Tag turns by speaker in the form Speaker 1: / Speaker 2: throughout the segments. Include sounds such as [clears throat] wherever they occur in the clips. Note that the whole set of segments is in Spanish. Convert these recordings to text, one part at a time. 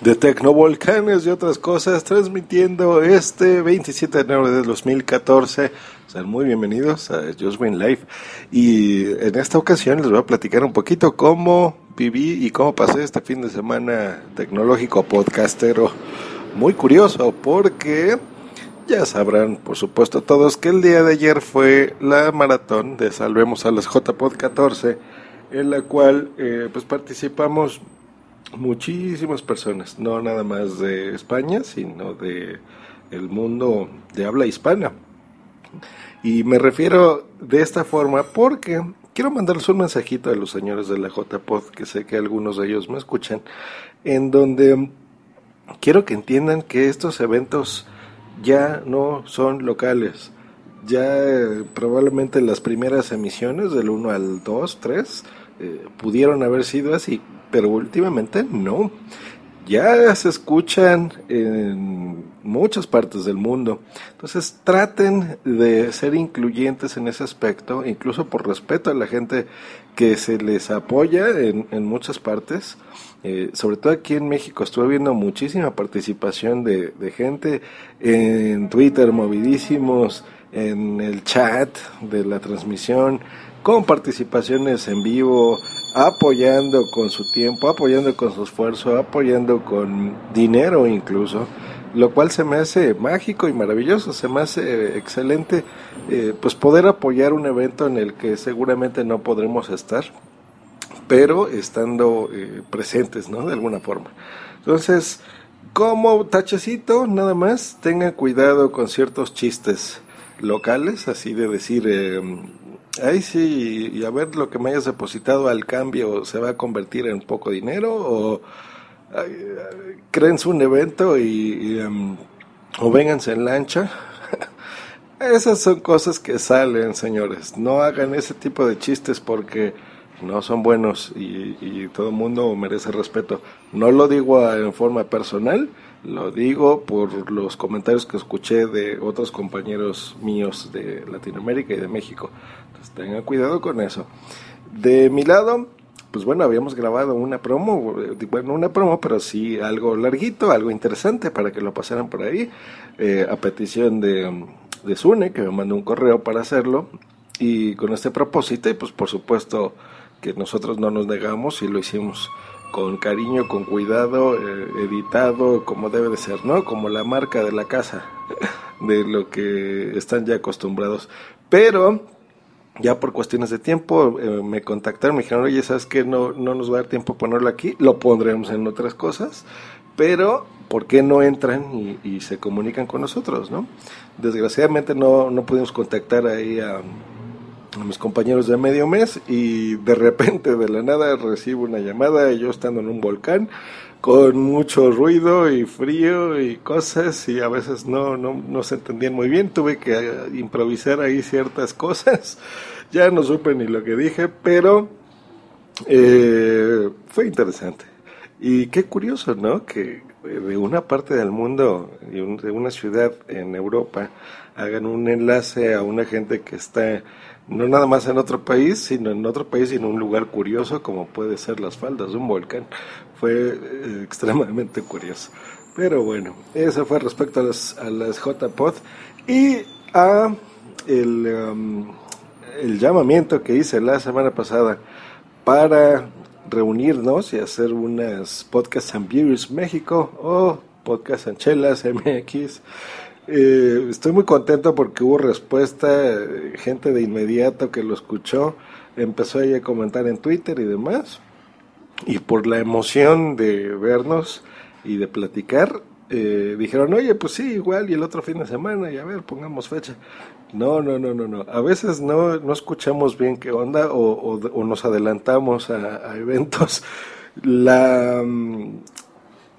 Speaker 1: De Tecnovolcanes y otras cosas, transmitiendo este 27 de enero de 2014. Sean muy bienvenidos a Just Win Life. Y en esta ocasión les voy a platicar un poquito cómo viví y cómo pasé este fin de semana tecnológico podcastero. Muy curioso porque ya sabrán, por supuesto, todos que el día de ayer fue la maratón de Salvemos a las JPod 14, en la cual eh, pues participamos muchísimas personas, no nada más de España, sino de el mundo de habla hispana. Y me refiero de esta forma porque quiero mandarles un mensajito a los señores de la JPod, que sé que algunos de ellos me escuchan, en donde quiero que entiendan que estos eventos ya no son locales. Ya eh, probablemente las primeras emisiones del 1 al 2, 3 eh, pudieron haber sido así, pero últimamente no. Ya se escuchan en muchas partes del mundo. Entonces traten de ser incluyentes en ese aspecto, incluso por respeto a la gente que se les apoya en, en muchas partes. Eh, sobre todo aquí en México estuve viendo muchísima participación de, de gente en Twitter, movidísimos, en el chat de la transmisión, con participaciones en vivo, apoyando con su tiempo, apoyando con su esfuerzo, apoyando con dinero incluso, lo cual se me hace mágico y maravilloso, se me hace excelente eh, pues poder apoyar un evento en el que seguramente no podremos estar, pero estando eh, presentes, ¿no? De alguna forma. Entonces, como tachecito, nada más, tengan cuidado con ciertos chistes locales, así de decir, eh, Ay, sí, y a ver lo que me hayas depositado al cambio se va a convertir en poco dinero o creen un evento y, em, o vénganse en lancha. [laughs] Esas son cosas que salen, señores. No hagan ese tipo de chistes porque no son buenos y, y todo el mundo merece respeto. No lo digo en forma personal, lo digo por los comentarios que escuché de otros compañeros míos de Latinoamérica y de México. Entonces tengan cuidado con eso. De mi lado, pues bueno, habíamos grabado una promo, bueno, una promo, pero sí algo larguito, algo interesante para que lo pasaran por ahí, eh, a petición de, de Sune, que me mandó un correo para hacerlo, y con este propósito, y pues por supuesto que nosotros no nos negamos y lo hicimos con cariño, con cuidado, eh, editado como debe de ser, ¿no? Como la marca de la casa, [laughs] de lo que están ya acostumbrados. Pero ya por cuestiones de tiempo eh, me contactaron, me dijeron, oye, ¿sabes qué? No, no nos va a dar tiempo ponerlo aquí, lo pondremos en otras cosas, pero ¿por qué no entran y, y se comunican con nosotros, no? Desgraciadamente no, no pudimos contactar ahí a mis compañeros de medio mes y de repente de la nada recibo una llamada yo estando en un volcán con mucho ruido y frío y cosas y a veces no, no, no se entendían muy bien, tuve que eh, improvisar ahí ciertas cosas, [laughs] ya no supe ni lo que dije, pero eh, fue interesante. Y qué curioso, ¿no? Que de una parte del mundo, de una ciudad en Europa, hagan un enlace a una gente que está no nada más en otro país, sino en otro país y en un lugar curioso como puede ser las faldas de un volcán. Fue eh, [laughs] extremadamente curioso. Pero bueno, eso fue respecto a las, a las JPod y a el, um, el llamamiento que hice la semana pasada para reunirnos y hacer unas podcasts en Beers México o podcast en Chelas MX eh, estoy muy contento porque hubo respuesta, gente de inmediato que lo escuchó, empezó a comentar en Twitter y demás, y por la emoción de vernos y de platicar, eh, dijeron, oye, pues sí, igual, y el otro fin de semana, y a ver, pongamos fecha. No, no, no, no, no. A veces no, no escuchamos bien qué onda o, nos adelantamos a, a eventos La, mm,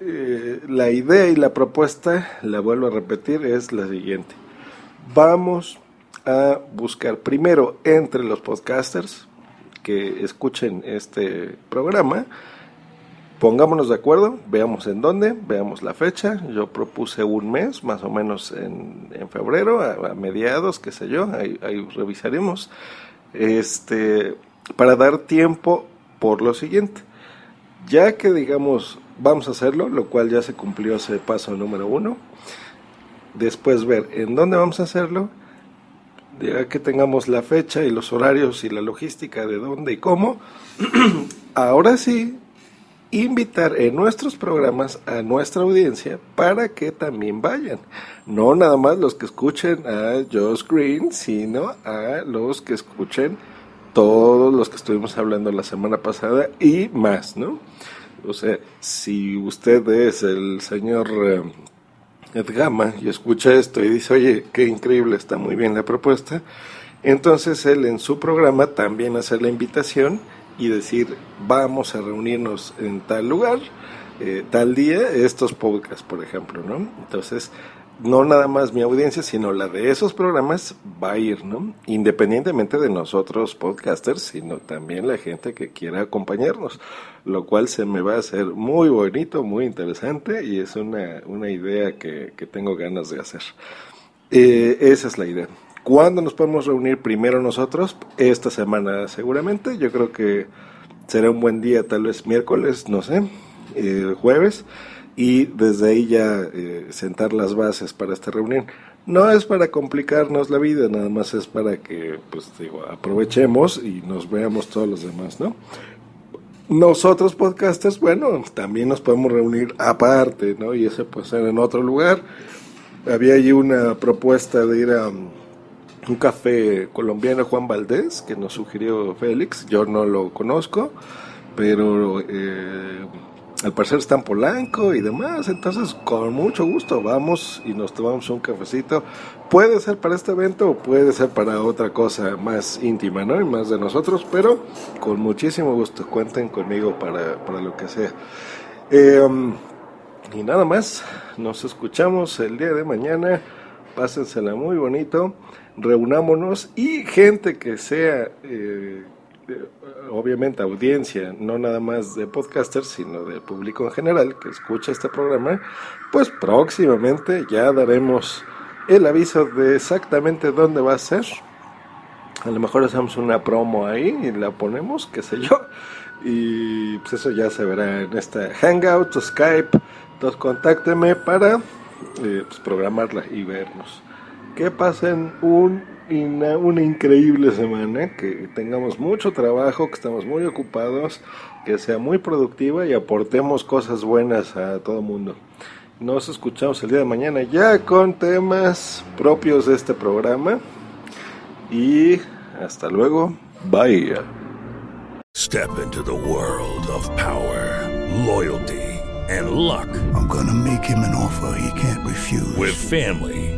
Speaker 1: eh, la idea y la propuesta, la vuelvo a repetir, es la siguiente. Vamos a buscar primero entre los podcasters que escuchen este programa, pongámonos de acuerdo, veamos en dónde, veamos la fecha. Yo propuse un mes, más o menos en, febrero, a, mediados, qué sé yo, ahí, ahí, revisaremos. Este, para dar tiempo por lo siguiente. Ya que digamos, vamos a hacerlo, lo cual ya se cumplió ese paso número uno. Después ver en dónde vamos a hacerlo. Ya que tengamos la fecha y los horarios y la logística de dónde y cómo. [clears throat] Ahora sí, invitar en nuestros programas a nuestra audiencia para que también vayan. No nada más los que escuchen a Josh Green, sino a los que escuchen todos los que estuvimos hablando la semana pasada y más, ¿no? O sea, si usted es el señor eh, Edgama y escucha esto y dice, oye, qué increíble, está muy bien la propuesta, entonces él en su programa también hace la invitación y decir, vamos a reunirnos en tal lugar, eh, tal día, estos podcasts, por ejemplo, ¿no? Entonces, no nada más mi audiencia, sino la de esos programas va a ir, ¿no? Independientemente de nosotros podcasters, sino también la gente que quiera acompañarnos, lo cual se me va a hacer muy bonito, muy interesante y es una, una idea que, que tengo ganas de hacer. Eh, esa es la idea. ¿Cuándo nos podemos reunir primero nosotros? Esta semana seguramente. Yo creo que será un buen día, tal vez miércoles, no sé, eh, jueves. Y desde ahí ya eh, sentar las bases para esta reunión. No es para complicarnos la vida, nada más es para que, pues digo, aprovechemos y nos veamos todos los demás, ¿no? Nosotros podcasters, bueno, también nos podemos reunir aparte, ¿no? Y ese puede ser en otro lugar. Había allí una propuesta de ir a un café colombiano Juan Valdés que nos sugirió Félix. Yo no lo conozco, pero eh, al parecer está en Polanco y demás. Entonces, con mucho gusto vamos y nos tomamos un cafecito. Puede ser para este evento o puede ser para otra cosa más íntima, ¿no? Y más de nosotros, pero con muchísimo gusto. Cuenten conmigo para, para lo que sea. Eh, y nada más, nos escuchamos el día de mañana. Pásensela muy bonito reunámonos y gente que sea, eh, obviamente audiencia, no nada más de podcasters, sino de público en general que escucha este programa, pues próximamente ya daremos el aviso de exactamente dónde va a ser. A lo mejor hacemos una promo ahí y la ponemos, qué sé yo. Y pues eso ya se verá en esta Hangout o Skype. Entonces contácteme para eh, pues, programarla y vernos que pasen un, una, increíble semana, que tengamos mucho trabajo, que estemos muy ocupados, que sea muy productiva y aportemos cosas buenas a todo el mundo. Nos escuchamos el día de mañana ya con temas propios de este programa. Y hasta luego. Bye.
Speaker 2: Step into the world of power, loyalty, and luck.
Speaker 3: I'm gonna make him an offer he can't refuse.
Speaker 2: With family